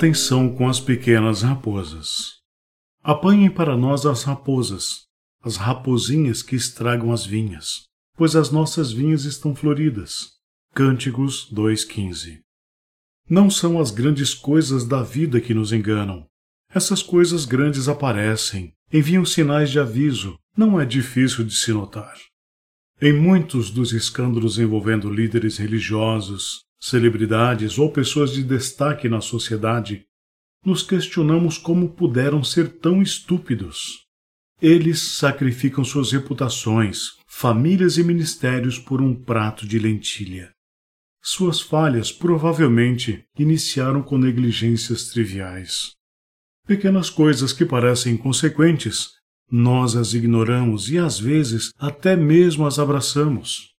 Atenção com as pequenas raposas. Apanhem para nós as raposas, as raposinhas que estragam as vinhas, pois as nossas vinhas estão floridas. Cânticos 2,15 Não são as grandes coisas da vida que nos enganam. Essas coisas grandes aparecem, enviam sinais de aviso, não é difícil de se notar. Em muitos dos escândalos envolvendo líderes religiosos, celebridades ou pessoas de destaque na sociedade, nos questionamos como puderam ser tão estúpidos. Eles sacrificam suas reputações, famílias e ministérios por um prato de lentilha. Suas falhas provavelmente iniciaram com negligências triviais. Pequenas coisas que parecem inconsequentes, nós as ignoramos e às vezes até mesmo as abraçamos.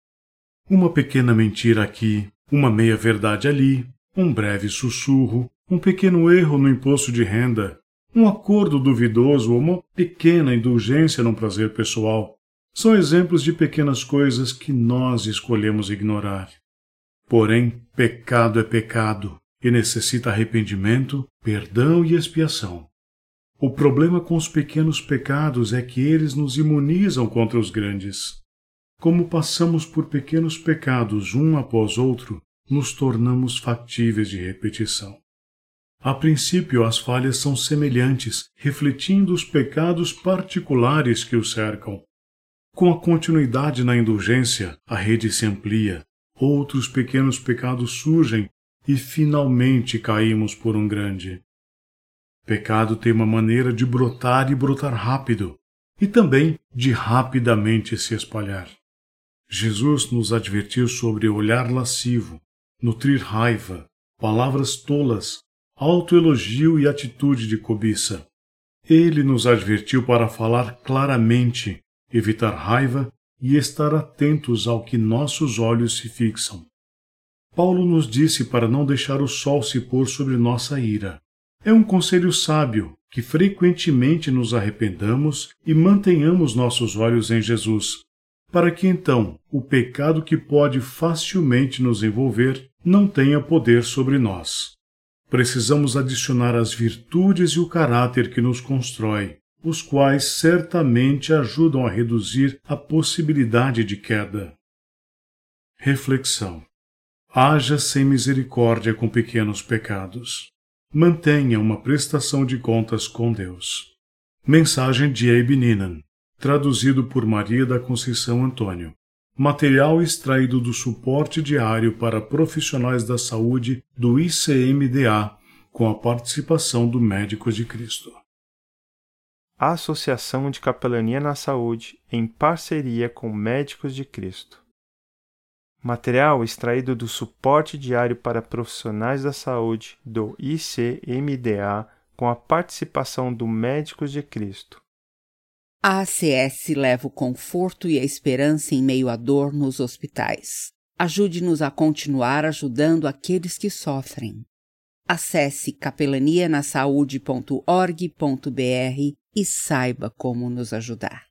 Uma pequena mentira aqui, uma meia-verdade ali, um breve sussurro, um pequeno erro no imposto de renda, um acordo duvidoso ou uma pequena indulgência num prazer pessoal são exemplos de pequenas coisas que nós escolhemos ignorar. Porém, pecado é pecado e necessita arrependimento, perdão e expiação. O problema com os pequenos pecados é que eles nos imunizam contra os grandes. Como passamos por pequenos pecados um após outro, nos tornamos factíveis de repetição. A princípio, as falhas são semelhantes, refletindo os pecados particulares que os cercam. Com a continuidade na indulgência, a rede se amplia, outros pequenos pecados surgem e finalmente caímos por um grande. Pecado tem uma maneira de brotar e brotar rápido, e também de rapidamente se espalhar. Jesus nos advertiu sobre olhar lascivo, nutrir raiva, palavras tolas, autoelogio e atitude de cobiça. Ele nos advertiu para falar claramente, evitar raiva e estar atentos ao que nossos olhos se fixam. Paulo nos disse para não deixar o sol se pôr sobre nossa ira. É um conselho sábio que frequentemente nos arrependamos e mantenhamos nossos olhos em Jesus, para que então o pecado que pode facilmente nos envolver não tenha poder sobre nós precisamos adicionar as virtudes e o caráter que nos constrói, os quais certamente ajudam a reduzir a possibilidade de queda. Reflexão. Haja sem misericórdia com pequenos pecados. Mantenha uma prestação de contas com Deus. Mensagem de Abe Ninan, traduzido por Maria da Conceição Antônio material extraído do suporte diário para profissionais da saúde do ICMDA, com a participação do Médicos de Cristo. A Associação de Capelania na Saúde, em parceria com Médicos de Cristo. Material extraído do suporte diário para profissionais da saúde do ICMDA, com a participação do Médicos de Cristo. A ACS leva o conforto e a esperança em meio à dor nos hospitais. Ajude-nos a continuar ajudando aqueles que sofrem. Acesse capelanianasaude.org.br e saiba como nos ajudar.